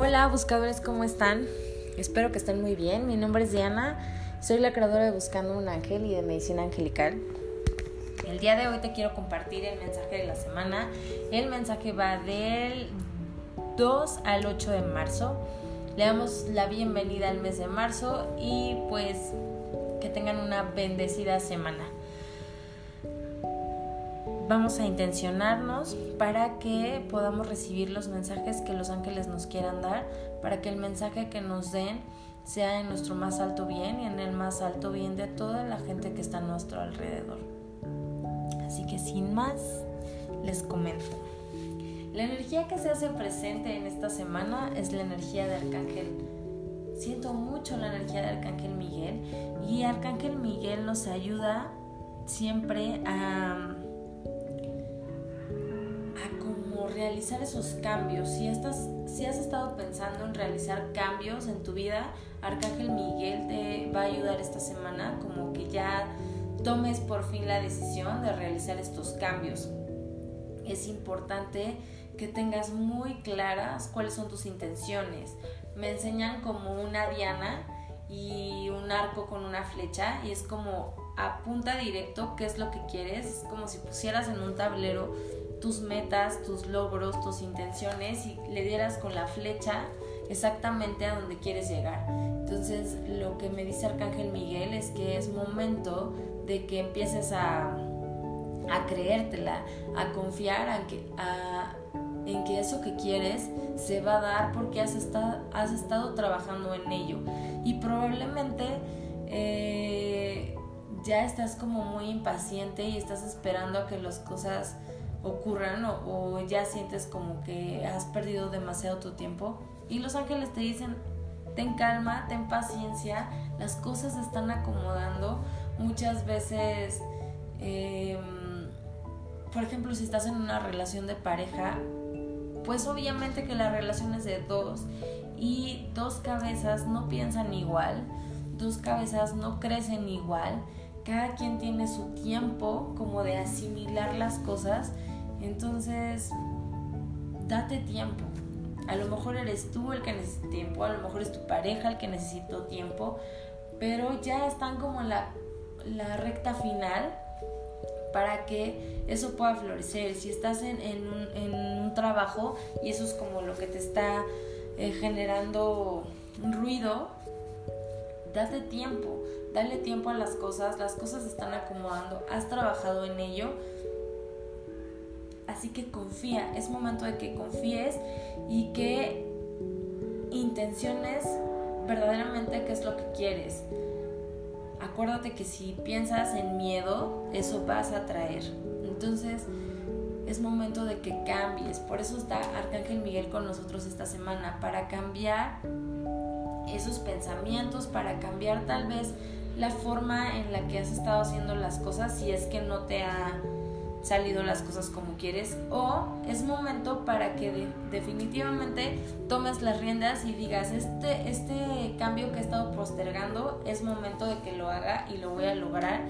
Hola buscadores, ¿cómo están? Espero que estén muy bien. Mi nombre es Diana, soy la creadora de Buscando un Ángel y de Medicina Angelical. El día de hoy te quiero compartir el mensaje de la semana. El mensaje va del 2 al 8 de marzo. Le damos la bienvenida al mes de marzo y pues que tengan una bendecida semana vamos a intencionarnos para que podamos recibir los mensajes que los ángeles nos quieran dar, para que el mensaje que nos den sea en nuestro más alto bien y en el más alto bien de toda la gente que está a nuestro alrededor. Así que sin más, les comento. La energía que se hace presente en esta semana es la energía de Arcángel. Siento mucho la energía de Arcángel Miguel y Arcángel Miguel nos ayuda siempre a realizar esos cambios. Si, estás, si has estado pensando en realizar cambios en tu vida, Arcángel Miguel te va a ayudar esta semana como que ya tomes por fin la decisión de realizar estos cambios. Es importante que tengas muy claras cuáles son tus intenciones. Me enseñan como una diana y un arco con una flecha y es como apunta directo qué es lo que quieres, es como si pusieras en un tablero tus metas, tus logros, tus intenciones y le dieras con la flecha exactamente a donde quieres llegar. Entonces lo que me dice Arcángel Miguel es que es momento de que empieces a, creértela, a confiar en que, eso que quieres se va a dar porque has estado, has estado trabajando en ello. Y probablemente eh, ya estás como muy impaciente y estás esperando a que las cosas ocurran o, ya sientes como que has perdido demasiado tu tiempo y los ángeles te dicen ten calma, ten paciencia, las cosas se están acomodando. Muchas veces, em, por ejemplo, si estás en una relación de pareja, pues obviamente que la relación es de dos y dos cabezas no piensan igual, dos cabezas no crecen igual, cada quien tiene su tiempo como de asimilar las cosas entonces, date tiempo. A lo mejor eres tú el que necesita tiempo, a lo mejor es tu pareja el que necesitó tiempo, pero ya están como en la, recta final para que eso pueda florecer. Si estás en, un, trabajo y eso es como lo que te está eh, generando ruido, date tiempo, dale tiempo a las cosas, las cosas se están acomodando, has trabajado en ello Así que confía, es momento de que confíes y que intenciones verdaderamente qué es lo que quieres. Acuérdate que si piensas en miedo, eso vas a traer. Entonces, es momento de que cambies. Por eso está Arcángel Miguel con nosotros esta semana, para cambiar esos pensamientos, para cambiar tal vez la forma en la que has estado haciendo las cosas si es que no te ha salido las cosas como quieres o es momento para que definitivamente tomes las riendas y digas este, este cambio que he estado postergando es momento de que lo haga y lo voy a lograr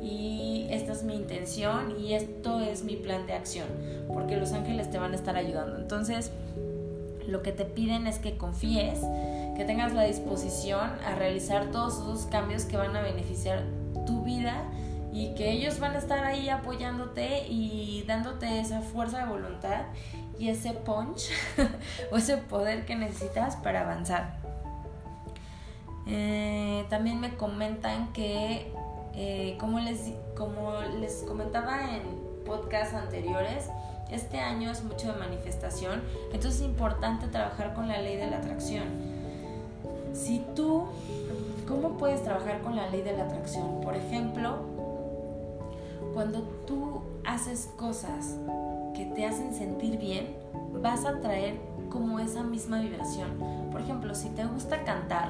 y esta es mi intención y esto es mi plan de acción porque los ángeles te van a estar ayudando entonces lo que te piden es que confíes que tengas la disposición a realizar todos esos cambios que van a beneficiar tu vida y que ellos van a estar ahí apoyándote y dándote esa fuerza de voluntad y ese punch o ese poder que necesitas para avanzar. Eh, también me comentan que, eh, como, les, como les comentaba en podcasts anteriores, este año es mucho de manifestación, entonces es importante trabajar con la ley de la atracción. Si tú, ¿cómo puedes trabajar con la ley de la atracción? Por ejemplo, cuando tú haces cosas que te hacen sentir bien, vas a traer como esa misma vibración. Por ejemplo, si te gusta cantar,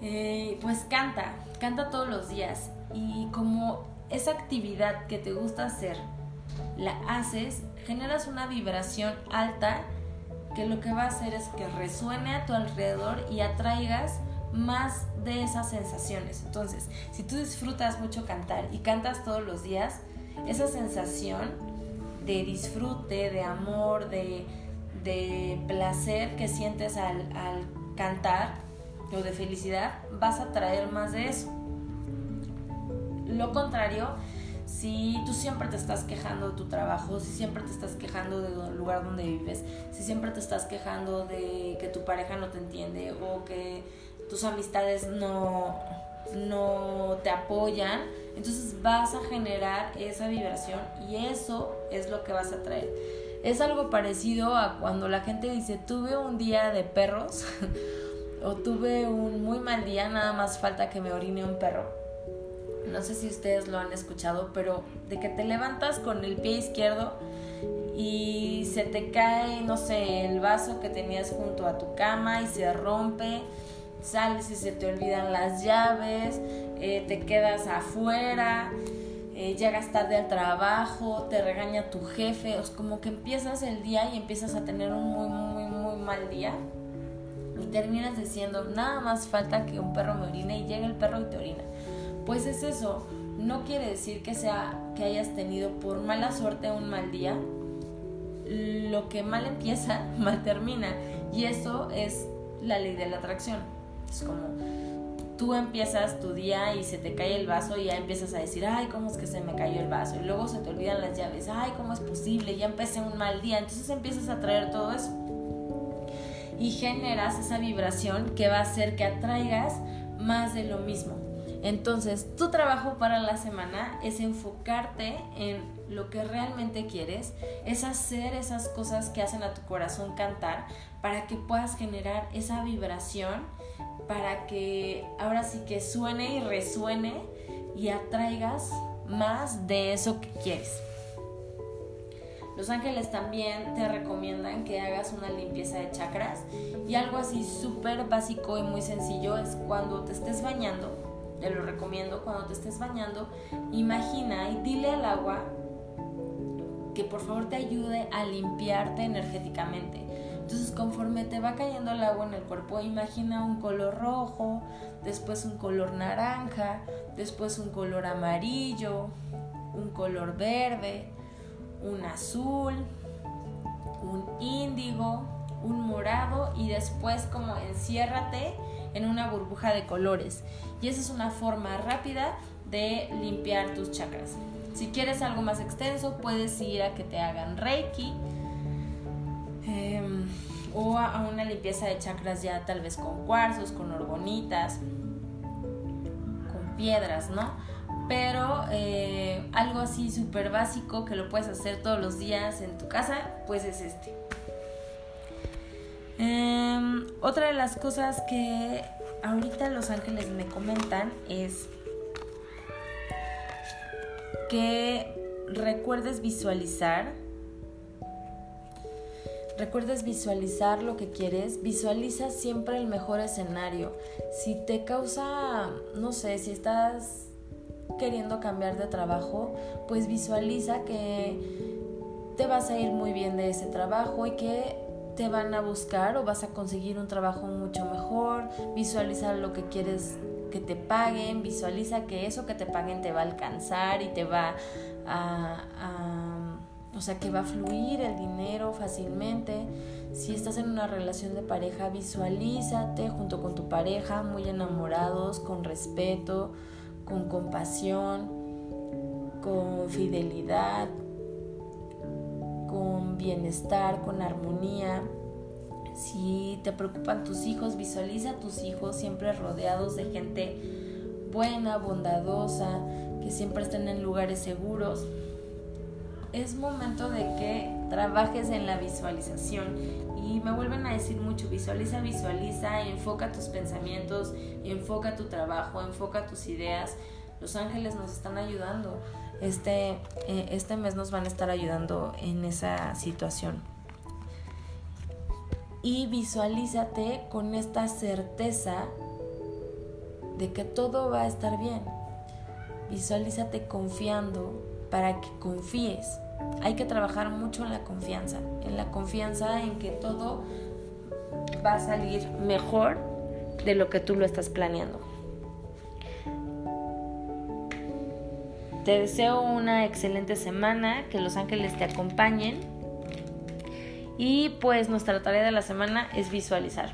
eh, pues canta, canta todos los días. Y como esa actividad que te gusta hacer, la haces, generas una vibración alta que lo que va a hacer es que resuene a tu alrededor y atraigas más de esas sensaciones. Entonces, si tú disfrutas mucho cantar y cantas todos los días, esa sensación de disfrute, de amor, de, de placer que sientes al, al cantar o de felicidad, vas a traer más de eso. Lo contrario, si tú siempre te estás quejando de tu trabajo, si siempre te estás quejando del lugar donde vives, si siempre te estás quejando de que tu pareja no te entiende o que tus amistades no, no te apoyan, entonces vas a generar esa vibración y eso es lo que vas a traer. Es algo parecido a cuando la gente dice, tuve un día de perros o tuve un muy mal día, nada más falta que me orine un perro. No sé si ustedes lo han escuchado, pero de que te levantas con el pie izquierdo y se te cae, no sé, el vaso que tenías junto a tu cama y se rompe, sales y se te olvidan las llaves, eh, te quedas afuera, eh, llegas tarde al trabajo, te regaña tu jefe, es como que empiezas el día y empiezas a tener un muy, muy, muy mal día y terminas diciendo, nada más falta que un perro me orine y llega el perro y te orina. Pues es eso, no quiere decir que sea que hayas tenido por mala suerte un mal día. Lo que mal empieza, mal termina. Y eso es la ley de la atracción. Es como tú empiezas tu día y se te cae el vaso y ya empiezas a decir, ay, ¿cómo es que se me cayó el vaso? Y luego se te olvidan las llaves, ay, ¿cómo es posible? Ya empecé un mal día. Entonces empiezas a traer todo eso y generas esa vibración que va a hacer que atraigas más de lo mismo. Entonces, tu trabajo para la semana es enfocarte en lo que realmente quieres, es hacer esas cosas que hacen a tu corazón cantar para que puedas generar esa vibración, para que ahora sí que suene y resuene y atraigas más de eso que quieres. Los ángeles también te recomiendan que hagas una limpieza de chakras y algo así súper básico y muy sencillo es cuando te estés bañando, te lo recomiendo, cuando te estés bañando, imagina y dile al agua que por favor te ayude a limpiarte energéticamente. Entonces conforme te va cayendo el agua en el cuerpo, imagina un color rojo, después un color naranja, después un color amarillo, un color verde, un azul, un índigo, un morado y después como enciérrate en una burbuja de colores. Y esa es una forma rápida de limpiar tus chakras. Si quieres algo más extenso, puedes ir a que te hagan reiki o a una limpieza de chakras ya tal vez con cuarzos, con orgonitas, con piedras, ¿no? pero eh, algo así súper básico que lo puedes hacer todos los días en tu casa, pues es este. Em, otra de las cosas que ahorita los ángeles me comentan es que recuerdes visualizar, recuerdes visualizar lo que quieres, visualiza siempre el mejor escenario. Si te causa, no sé, si estás queriendo cambiar de trabajo, pues visualiza que te vas a ir muy bien de ese trabajo y que te van a buscar o vas a conseguir un trabajo mucho mejor, visualiza lo que quieres que te paguen, visualiza que eso que te paguen te va a alcanzar y te va a, o sea, que va a fluir el dinero fácilmente. Si estás en una relación de pareja, visualízate junto con tu pareja, muy enamorados, con respeto, con compasión, con fidelidad, con bienestar, con armonía. Si te preocupan tus hijos, visualiza a tus hijos siempre rodeados de gente buena, bondadosa, que siempre estén en lugares seguros. Es momento de que trabajes en la visualización y me vuelven a decir mucho, visualiza, visualiza, enfoca tus pensamientos, enfoca tu trabajo, enfoca tus ideas. Los ángeles nos están ayudando. Este, eh, este mes nos van a estar ayudando en esa situación. Y visualízate con esta certeza de que todo va a estar bien. Visualízate confiando para que confíes hay que trabajar mucho en la confianza, en la confianza en que todo va a salir mejor de lo que tú lo estás planeando. Te deseo una excelente semana, que los ángeles te acompañen Y pues nuestra tarea de la semana es visualizar.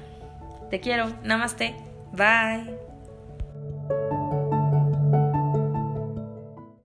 Te quiero, namaste, bye.